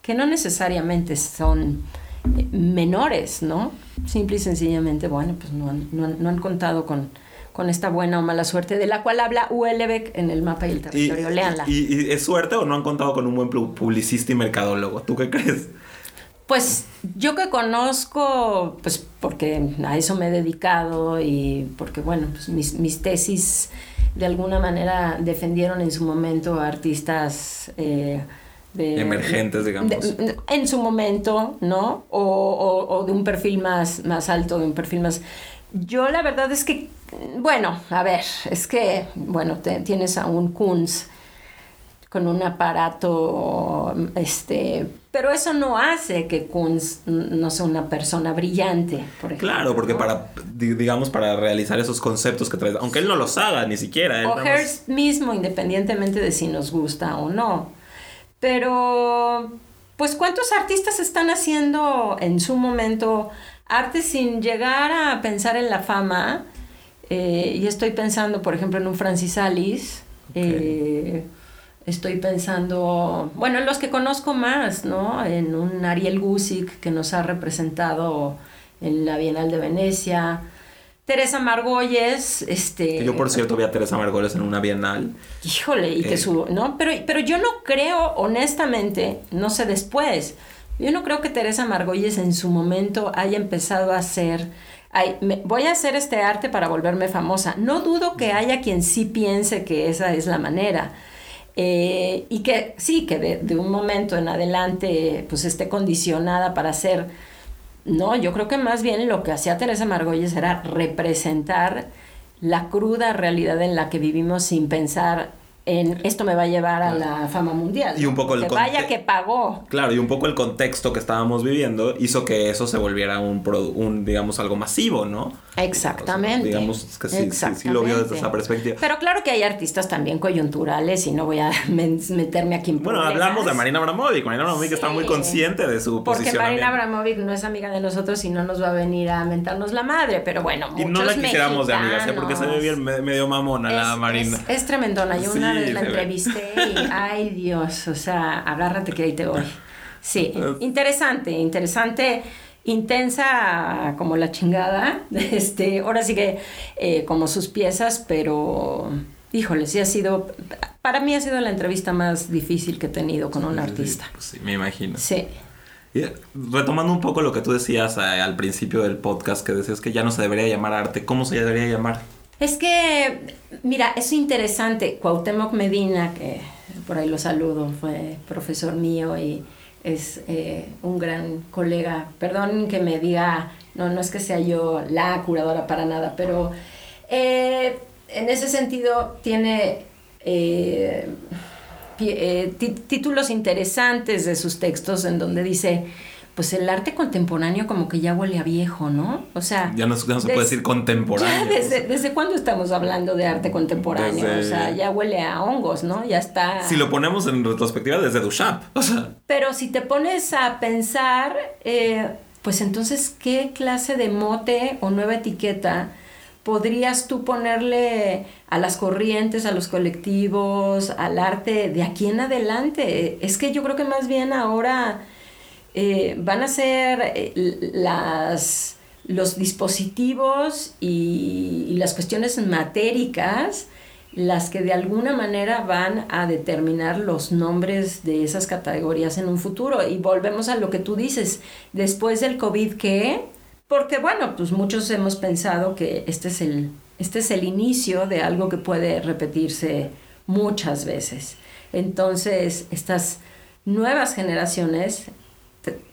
que no necesariamente son menores, ¿no? Simple y sencillamente, bueno, pues no han, no han- no han contado con, con esta buena o mala suerte de la cual habla Uelebeck en el mapa y el Y, territorio. Y- y es suerte o no han contado con un buen pu- publicista y mercadólogo? ¿Tú qué crees? Pues yo que conozco, pues porque a eso me he dedicado y porque, bueno, pues mis, mis tesis de alguna manera defendieron en su momento a artistas eh, de- Emergentes, digamos. de- en su momento, ¿no? O, o- o de un perfil más, más alto, de un perfil más... yo la verdad es que, bueno, a ver, es que, bueno, tienes a un Kunz con un aparato, este, pero eso no hace que Kunz no sea una persona brillante, por ejemplo. Claro, porque para, digamos, para realizar esos conceptos que traes, aunque él no los haga ni siquiera. o Hearst mismo, independientemente de si nos gusta o no. Pero, pues, ¿cuántos artistas están haciendo en su momento arte sin llegar a pensar en la fama? Eh, y estoy pensando, por ejemplo, en un Francis Alice. Eh, estoy pensando, bueno, en los que conozco más, ¿no? En un Ariel Gusick que nos ha representado en la Bienal de Venecia. Teresa Margolles, este... Yo, por cierto, vi a Teresa Margolles en una bienal. Híjole, y que eh. su... ¿no? Pero, pero yo no creo, honestamente, no sé después, yo no creo que Teresa Margolles en su momento haya empezado a hacer... voy a hacer este arte para volverme famosa. No dudo que haya quien sí piense que esa es la manera. Eh, y que sí, que de, de, un momento en adelante pues esté condicionada para hacer no, yo creo que más bien lo que hacía Teresa Margolles era representar la cruda realidad en la que vivimos sin pensar en esto me va a llevar a la fama mundial. Y un poco el que vaya que pagó. Claro, y un poco el contexto que estábamos viviendo hizo que eso se volviera un, un digamos, algo masivo, ¿no? Exactamente. digamos que sí, sí, lo vio desde esa perspectiva. Pero claro que hay artistas también coyunturales y no voy a meterme aquí en Bueno, hablamos de Marina Abramovic. Marina Abramovic está muy consciente de su Porque Marina Abramovic no es amiga de nosotros y no nos va a venir a mentarnos la madre, pero bueno, Y no la quisiéramos de amiga, ¿eh? porque se ve bien medio mamona la Marina. Es, tremendona. Yo una la entrevisté y, ay Dios, o sea, agárrate que ahí te voy. Sí, interesante, interesante, intensa como la chingada. Este, ahora sí que eh, como sus piezas, pero híjole, sí ha sido, para mí ha sido la entrevista más difícil que he tenido con un artista. Pues sí, me imagino. Sí. retomando un poco lo que tú decías eh, al principio del podcast, que decías que ya no se debería llamar arte, ¿cómo se debería llamar? Es que, mira, es interesante. Cuauhtémoc Medina, que por ahí lo saludo, fue profesor mío y es eh, un gran colega. Perdón que me diga, no, no es que sea yo la curadora para nada, pero eh, en ese sentido tiene eh, títulos interesantes de sus textos en donde dice pues el arte contemporáneo como que ya huele a viejo, ¿no? O sea... Ya no, se puede decir contemporáneo. desde, ¿Desde cuándo estamos hablando de arte contemporáneo? O sea, ya huele a hongos, ¿no? Ya está... Si lo ponemos en retrospectiva desde Duchamp, o sea... Pero si te pones a pensar, eh, pues entonces, ¿qué clase de mote o nueva etiqueta podrías tú ponerle a las corrientes, a los colectivos, al arte de aquí en adelante? Es que yo creo que más bien ahora eh, van a ser eh, las, los dispositivos y, las cuestiones matéricas las que de alguna manera van a determinar los nombres de esas categorías en un futuro. Y volvemos a lo que tú dices, después del COVID, ¿qué? Porque bueno, pues muchos hemos pensado que este es el, este es el inicio de algo que puede repetirse muchas veces. Entonces, estas nuevas generaciones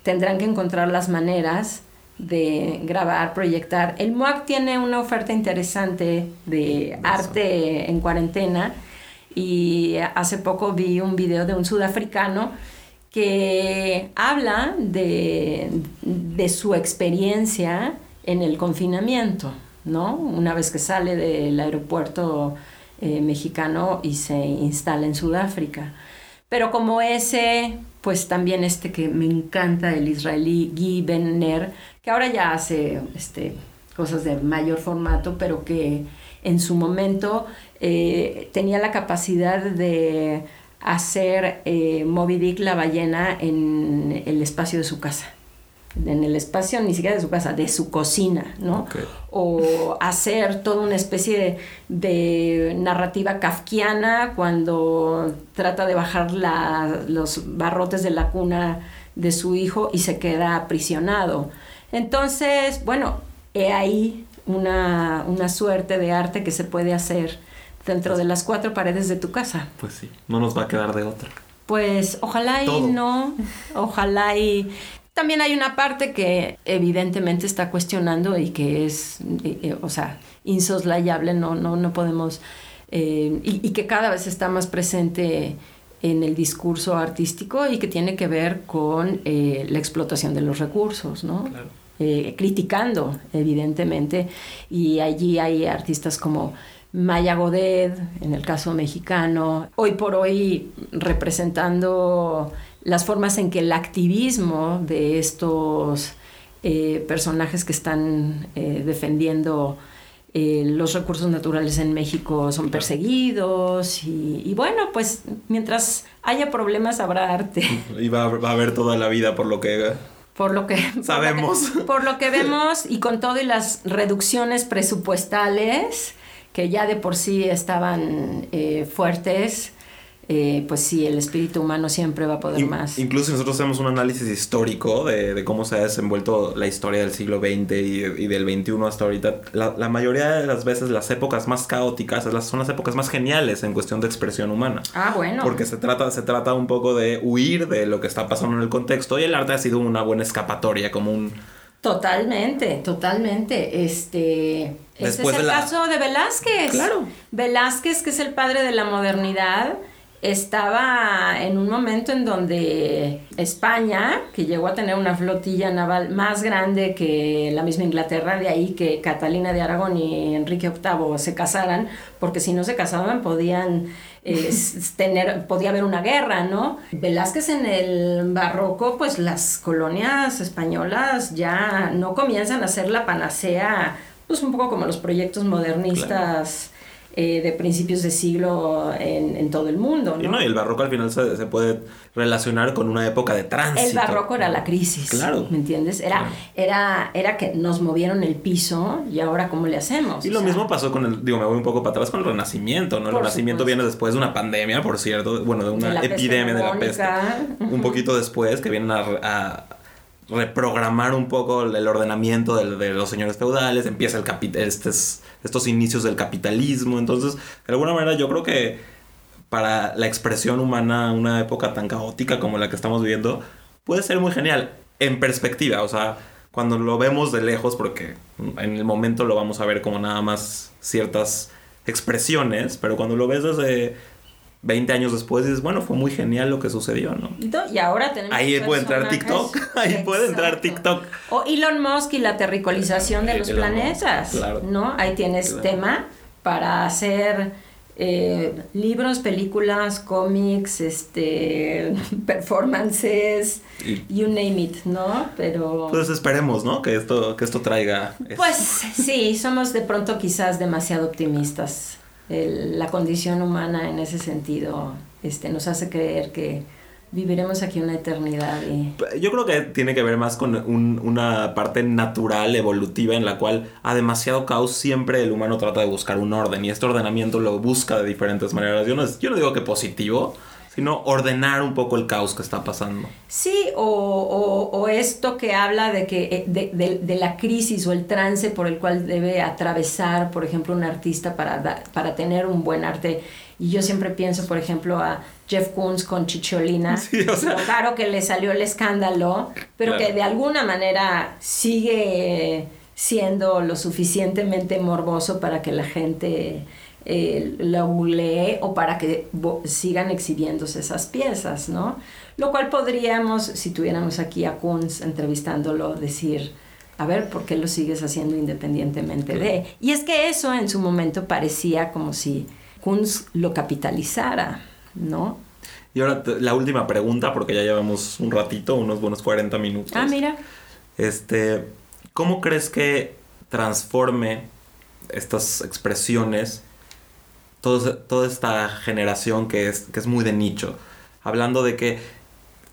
tendrán que encontrar las maneras de grabar, proyectar. El MOAC tiene una oferta interesante de arte en cuarentena y hace poco vi un video de un sudafricano que habla de, de su experiencia en el confinamiento, ¿no? Una vez que sale del aeropuerto eh, mexicano y se instala en Sudáfrica. Pero como ese pues también este que me encanta, el israelí Guy Benner, que ahora ya hace este, cosas de mayor formato, pero que en su momento eh, tenía la capacidad de hacer eh, Moby Dick la ballena en el espacio de su casa en el espacio ni siquiera de su casa, de su cocina, ¿no? O hacer toda una especie de, narrativa kafkiana cuando trata de bajar los barrotes de la cuna de su hijo y se queda aprisionado. Entonces, bueno, he ahí una, una suerte de arte que se puede hacer dentro de las cuatro paredes de tu casa. Pues sí, no nos va a quedar de otra. Pues ojalá y no, ojalá y También hay una parte que evidentemente está cuestionando y que es, eh, eh, o sea, insoslayable, no, no, no podemos, eh, y, y, que cada vez está más presente en el discurso artístico y que tiene que ver con la explotación de los recursos, ¿no? Claro. criticando, evidentemente, y allí hay artistas como Maya Godet, en el caso mexicano, hoy por hoy representando las formas en que el activismo de estos eh, personajes que están eh, defendiendo eh, los recursos naturales en México son perseguidos y, bueno, pues mientras haya problemas habrá arte. Y va, a haber toda la vida por lo que... Por lo que sabemos. Por lo que, por lo que vemos y con todo y las reducciones presupuestales que ya de por sí estaban fuertes, eh, pues sí, el espíritu humano siempre va a poder más. Incluso nosotros hacemos un análisis histórico de, cómo se ha desenvuelto la historia del siglo XX y, del XXI hasta ahorita. La, mayoría de las veces las épocas más caóticas son las épocas más geniales en cuestión de expresión humana. Ah, bueno. Porque se trata, se trata un poco de huir de lo que está pasando en el contexto y el arte ha sido una buena escapatoria, como un... Totalmente, totalmente. Este, este es el caso de Velázquez. Claro. Velázquez, que es el padre de la modernidad estaba en un momento en donde España, que llegó a tener una flotilla naval más grande que la misma Inglaterra, de ahí que Catalina de Aragón y Enrique VIII se casaran, porque si no se casaban podían eh, tener, podía haber una guerra, ¿no? Velázquez en el barroco, pues las colonias españolas ya no comienzan a ser la panacea, pues un poco como los proyectos modernistas. Eh, de principios de siglo en, todo el mundo. ¿no? Y, el barroco al final se, se, puede relacionar con una época de tránsito. El barroco era la crisis. Claro. ¿Me entiendes? Era, era, era que nos movieron el piso y ahora cómo le hacemos. Y lo mismo pasó con el, digo, me voy un poco para atrás con el Renacimiento, ¿no? El Renacimiento viene después de una pandemia, por cierto, bueno, de una epidemia de la peste. Un poquito después, que vienen a reprogramar un poco el ordenamiento de, los señores feudales, empieza el capital, estos inicios del capitalismo, entonces, de alguna manera yo creo que para la expresión humana, una época tan caótica como la que estamos viviendo, puede ser muy genial, en perspectiva, o sea, cuando lo vemos de lejos, porque en el momento lo vamos a ver como nada más ciertas expresiones, pero cuando lo ves desde 20 años después dices, bueno, fue muy genial lo que sucedió, ¿no? Y ahora tenemos. Ahí puede entrar TikTok. Ahí puede entrar TikTok. O Elon Musk y la terricolización de los planetas. claro. ¿No? Ahí tienes tema para hacer eh, libros, películas, cómics, este, performances, you name it, ¿no? Pero. Pues esperemos, ¿no? Que esto, que esto traiga. Pues sí, somos de pronto quizás demasiado optimistas la condición humana en ese sentido este, nos hace creer que viviremos aquí una eternidad. Y... Yo creo que tiene que ver más con una parte natural, evolutiva, en la cual a demasiado caos siempre el humano trata de buscar un orden y este ordenamiento lo busca de diferentes maneras. Yo no, yo no digo que positivo, sino ordenar un poco el caos que está pasando. Sí, o, esto que habla de, que, eh, de, la crisis o el trance por el cual debe atravesar, por ejemplo, un artista para, para tener un buen arte. Y yo siempre pienso, por ejemplo, a Jeff Koons con Chicholina. claro que le salió el escándalo, pero que de alguna manera sigue siendo lo suficientemente morboso para que la gente eh, lo googleé o para que sigan exhibiéndose esas piezas, ¿no? Lo cual podríamos, si tuviéramos aquí a Kunz entrevistándolo, decir, a ver, ¿por qué lo sigues haciendo independientemente de? Y es que eso en su momento parecía como si Kunz lo capitalizara, ¿no? Y ahora la última pregunta, porque ya llevamos un ratito, unos buenos 40 minutos. Ah, mira. Este, ¿cómo crees que transforme estas expresiones toda esta generación que es, que es muy de nicho. Hablando de que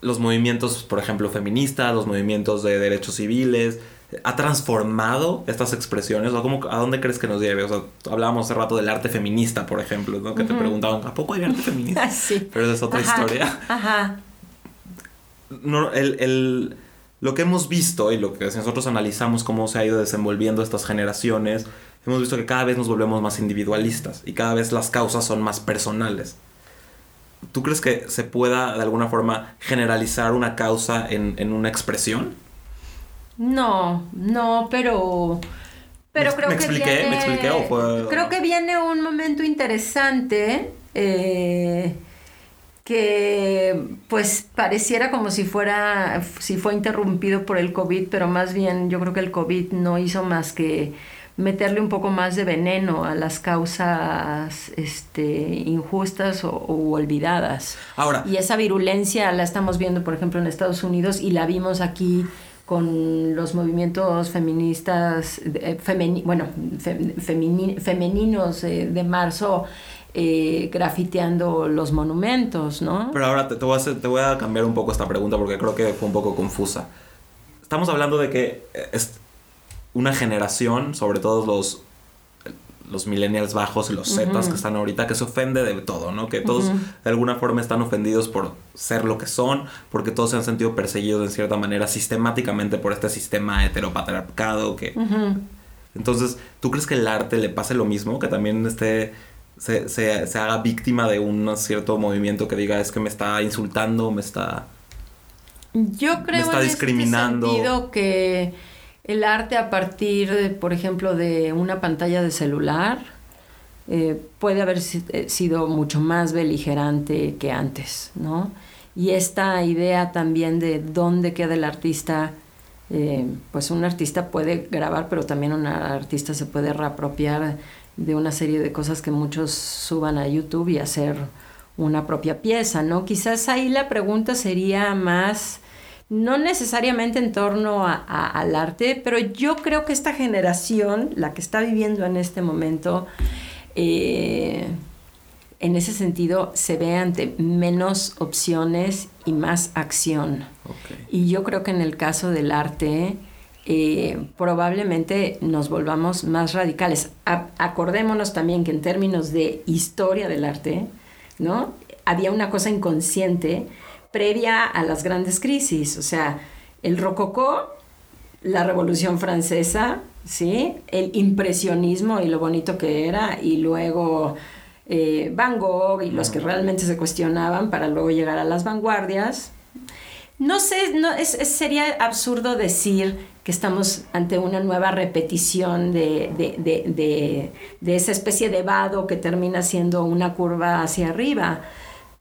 los movimientos, por ejemplo, feministas, los movimientos de derechos civiles, ha transformado estas expresiones? ¿O cómo, ¿A dónde crees que nos lleve? O sea, hablábamos hace rato del arte feminista, por ejemplo, ¿no? Que te preguntaban, ¿a poco hay arte feminista? sí. Pero esa es otra historia. Ajá. No, el, el, lo que hemos visto y lo que nosotros analizamos cómo se ha ido desenvolviendo estas generaciones hemos visto que cada vez nos volvemos más individualistas y cada vez las causas son más personales. ¿tú crees que se pueda de alguna forma generalizar una causa en, en una expresión? No, no, pero... Pero ¿Me- creo me que expliqué? viene, ¿Me expliqué o fue- Creo que viene un momento interesante eh, que pues pareciera como si fuera, si fue interrumpido por el COVID, pero más bien yo creo que el COVID no hizo más que meterle un poco más de veneno a las causas este, injustas o, o olvidadas. Ahora, Y esa virulencia la estamos viendo, por ejemplo, en Estados Unidos y la vimos aquí con los movimientos feministas, eh, femeni- bueno, fe- femeninos eh, de marzo eh, grafiteando los monumentos, ¿no? Pero ahora te, te voy a hacer- te voy a cambiar un poco esta pregunta porque creo que fue un poco confusa. Estamos hablando de que eh, es una generación, sobre todo los, los millennials bajos y los zetas que están ahorita, que se ofende de todo, ¿no? Que todos de alguna forma están ofendidos por ser lo que son, porque todos se han sentido perseguidos en cierta manera sistemáticamente por este sistema heteropatriarcado que... Entonces, ¿tú crees que el arte le pase lo mismo? Que también esté, se, se, se haga víctima de un cierto movimiento que diga es que me está insultando, me está... Yo creo está en discriminando. este sentido que el arte a partir, por ejemplo, de una pantalla de celular eh, puede haber eh, sido mucho más beligerante que antes, ¿no? Y esta idea también de dónde queda el artista, eh, pues un artista puede grabar, pero también un artista se puede reapropiar de una serie de cosas que muchos suban a YouTube y hacer una propia pieza, ¿no? Quizás ahí la pregunta sería más, no necesariamente en torno a- a- al arte, pero yo creo que esta generación, la que está viviendo en este momento, eh, en ese sentido se ve ante menos opciones y más acción. Y yo creo que en el caso del arte, eh, probablemente nos volvamos más radicales. A- acordémonos también que en términos de historia del arte, ¿no? Había una cosa inconsciente previa a las grandes crisis, o sea, el rococó, la Revolución Francesa, ¿sí? El impresionismo y lo bonito que era, y luego eh, Van Gogh y los que realmente se cuestionaban para luego llegar a las vanguardias. No sé, no, es, es- sería absurdo decir que estamos ante una nueva repetición de, de, de, de- de esa especie de vado que termina siendo una curva hacia arriba,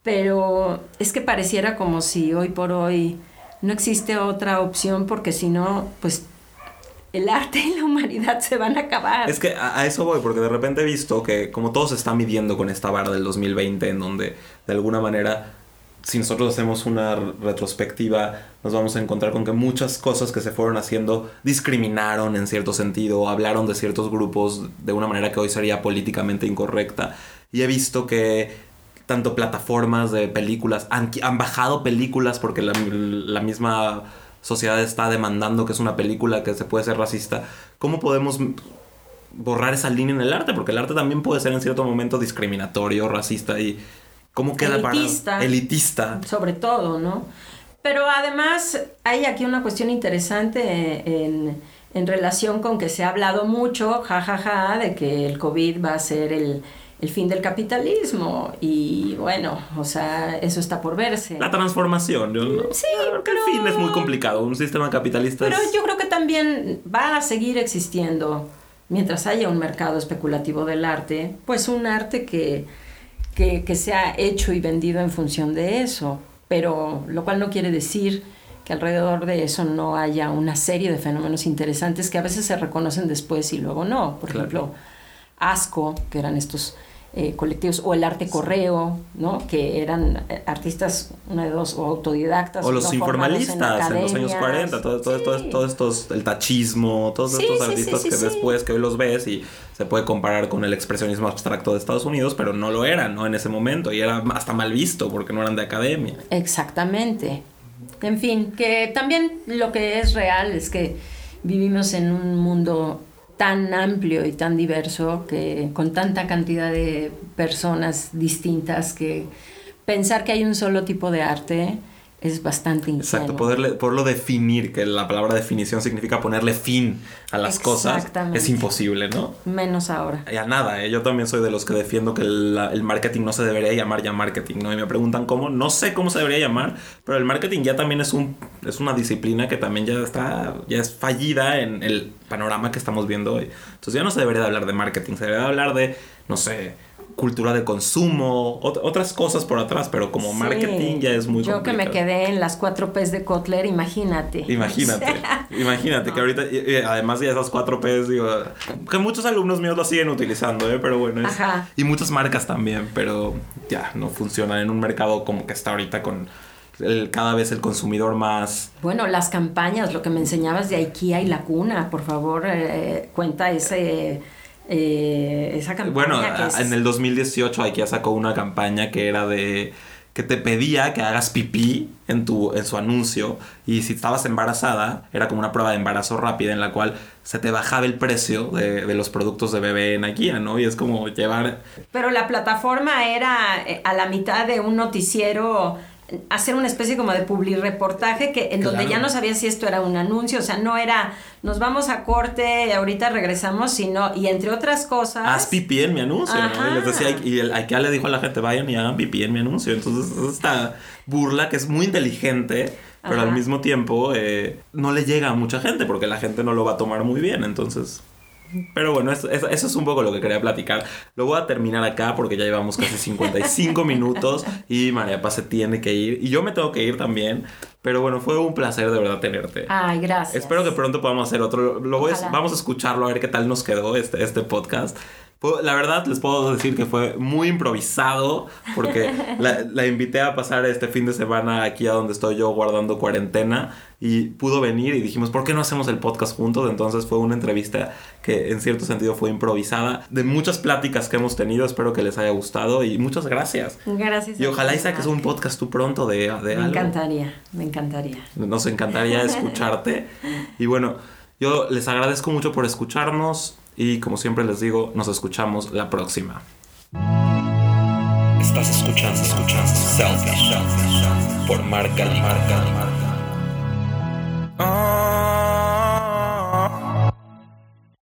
pero es que pareciera como si hoy por hoy no existe otra opción porque si no, pues el arte y la humanidad se van a acabar. Es que a, eso voy, porque de repente he visto que como todo se está midiendo con esta vara del 2020, en donde de alguna manera, si nosotros hacemos una retrospectiva, nos vamos a encontrar con que muchas cosas que se fueron haciendo discriminaron en cierto sentido, hablaron de ciertos grupos de una manera que hoy sería políticamente incorrecta. Y he visto que tanto plataformas de películas han, bajado películas porque la, la misma sociedad está demandando que es una película que se puede ser racista. ¿Cómo podemos borrar esa línea en el arte? Porque el arte también puede ser en cierto momento discriminatorio, racista y... ¿Cómo queda Elitista. para... Elitista. sobre todo, ¿no? Pero además hay aquí una cuestión interesante en, en relación con que se ha hablado mucho, jajaja, de que el COVID va a ser el, el fin del capitalismo. Y bueno, o sea, eso está por verse. La transformación. Yo no, Sí, porque pero- el fin es muy complicado. Un sistema capitalista Pero es... yo creo que también va a seguir existiendo, mientras haya un mercado especulativo del arte, pues un arte que, que, que se ha hecho y vendido en función de eso. Pero lo cual no quiere decir que alrededor de eso no haya una serie de fenómenos interesantes que a veces se reconocen después y luego no. Por Claro. ejemplo, ASCO, que eran estos eh, colectivos, o el arte correo, ¿no? que eran eh, artistas, una de dos, o autodidactas. O los no informalistas en, los años academias. 40, todo, todo, todo- Sí. todos estos, el tachismo, todos Sí, estos artistas sí, que después que hoy los ves y se puede comparar con el expresionismo abstracto de Estados Unidos, pero no lo eran, ¿no? En ese momento y era hasta mal visto porque no eran de academia. Exactamente. En fin, que también lo que es real es que vivimos en un mundo tan amplio y tan diverso que con tanta cantidad de personas distintas que pensar que hay un solo tipo de arte es bastante ingenuo. Exacto, poderle, poderlo definir, que la palabra definición significa ponerle fin a las cosas, es imposible, ¿no? Menos ahora. Y a nada, ¿eh? yo también soy de los que defiendo que el, el marketing no se debería llamar ya marketing, ¿no? Y me preguntan cómo, no sé cómo se debería llamar, pero el marketing ya también es, un, es una disciplina que también ya está, ya es fallida en el panorama que estamos viendo hoy. Entonces ya no se debería de hablar de marketing, se debería de hablar de, no sé, cultura de consumo, ot- otras cosas por atrás, pero como Sí. marketing ya es muy Yo que me quedé en las cuatro P's de Kotler, imagínate. Imagínate, imagínate que ahorita, además de esas cuatro P's, digo, que muchos alumnos míos lo siguen utilizando, ¿eh? pero bueno, es- Ajá. y muchas marcas también, pero ya no funciona en un mercado como que está ahorita con el- cada vez el consumidor más... Bueno, las campañas, lo que me enseñabas de IKEA y la cuna, por favor, eh, cuenta ese, eh, esa campaña. Bueno, que es- en el 2018 IKEA sacó una campaña que era de que te pedía que hagas pipí en tu en su anuncio y si estabas embarazada era como una prueba de embarazo rápida en la cual se te bajaba el precio de, de los productos de bebé en IKEA, ¿no? Y es como llevar Pero la plataforma era eh, a la mitad de un noticiero hacer una especie como de publireportaje que en donde ya no sabía si esto era un anuncio, o sea, no era nos vamos a corte, ahorita regresamos, sino y entre otras cosas haz pipí en mi anuncio, ¿no? Y les decía, y el IKEA le dijo a la gente, vayan y hagan pipí en mi anuncio. Entonces, es esta burla que es muy inteligente, pero Ajá. al mismo tiempo eh, no le llega a mucha gente porque la gente no lo va a tomar muy bien. Entonces, pero bueno, eso, eso- es un poco lo que quería platicar. Lo voy a terminar acá porque ya llevamos casi 55 minutos y María Paz se tiene que ir. Y yo me tengo que ir también. Pero bueno, fue un placer de verdad tenerte. Ay, gracias. Espero que pronto podamos hacer otro. Lo voy a- vamos a escucharlo a ver qué tal nos quedó este, este podcast. La verdad les puedo decir que fue muy improvisado porque la, la invité a pasar este fin de semana aquí a donde estoy yo guardando cuarentena y pudo venir y dijimos, ¿por qué no hacemos el podcast juntos? Entonces fue una entrevista que en cierto sentido fue improvisada. De muchas pláticas que hemos tenido, espero que les haya gustado y muchas gracias. Gracias. Y ojalá y saques un podcast tú pronto de, de Me algo. encantaría, me encantaría. Nos encantaría escucharte. Y bueno, yo les agradezco mucho por escucharnos y como siempre les digo, nos escuchamos la próxima. Estás escuchando, escuchando Selfish por Marca Marca